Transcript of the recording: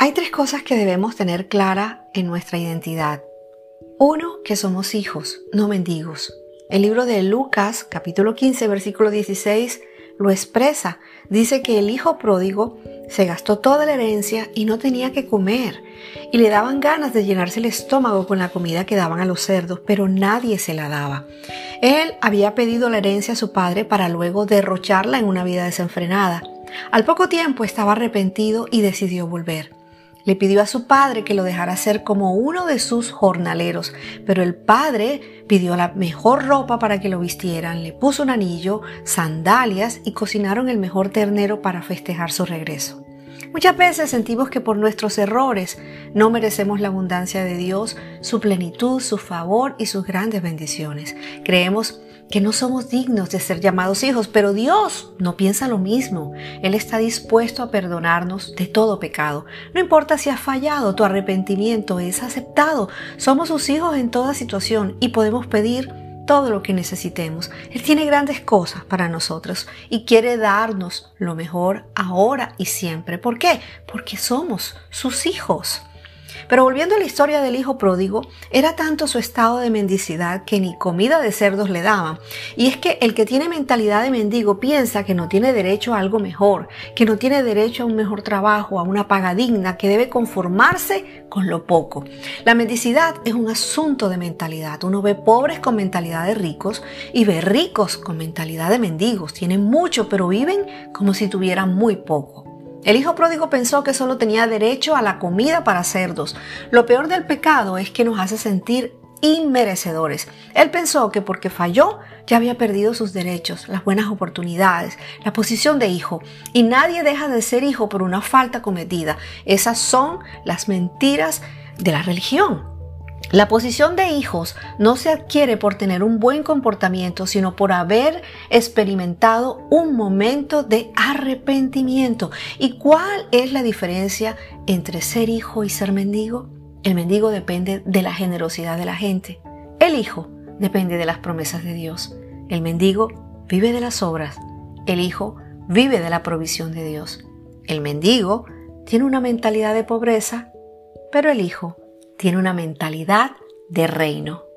Hay tres cosas que debemos tener clara en nuestra identidad. Uno, que somos hijos, no mendigos. El libro de Lucas, capítulo 15, versículo 16, lo expresa. Dice que el hijo pródigo se gastó toda la herencia y no tenía que comer. Y le daban ganas de llenarse el estómago con la comida que daban a los cerdos, pero nadie se la daba. Él había pedido la herencia a su padre para luego derrocharla en una vida desenfrenada. Al poco tiempo estaba arrepentido y decidió volver. Le pidió a su padre que lo dejara ser como uno de sus jornaleros, pero el padre pidió la mejor ropa para que lo vistieran, le puso un anillo, sandalias y cocinaron el mejor ternero para festejar su regreso. Muchas veces sentimos que por nuestros errores no merecemos la abundancia de Dios, su plenitud, su favor y sus grandes bendiciones. Creemos que no somos dignos de ser llamados hijos, pero Dios no piensa lo mismo. Él está dispuesto a perdonarnos de todo pecado. No importa si has fallado, tu arrepentimiento es aceptado. Somos sus hijos en toda situación y podemos pedir todo lo que necesitemos. Él tiene grandes cosas para nosotros y quiere darnos lo mejor ahora y siempre. ¿Por qué? Porque somos sus hijos. Pero volviendo a la historia del hijo pródigo, era tanto su estado de mendicidad que ni comida de cerdos le daban. Y es que el que tiene mentalidad de mendigo piensa que no tiene derecho a algo mejor, que no tiene derecho a un mejor trabajo, a una paga digna, que debe conformarse con lo poco. La mendicidad es un asunto de mentalidad. Uno ve pobres con mentalidad de ricos y ve ricos con mentalidad de mendigos. Tienen mucho, pero viven como si tuvieran muy poco. El hijo pródigo pensó que solo tenía derecho a la comida para cerdos. Lo peor del pecado es que nos hace sentir inmerecedores. Él pensó que porque falló ya había perdido sus derechos, las buenas oportunidades, la posición de hijo. Y nadie deja de ser hijo por una falta cometida. Esas son las mentiras de la religión. La posición de hijos no se adquiere por tener un buen comportamiento, sino por haber experimentado un momento de arrepentimiento. ¿Y cuál es la diferencia entre ser hijo y ser mendigo? El mendigo depende de la generosidad de la gente. El hijo depende de las promesas de Dios. El mendigo vive de las obras. El hijo vive de la provisión de Dios. El mendigo tiene una mentalidad de pobreza, pero el hijo tiene una mentalidad de reino.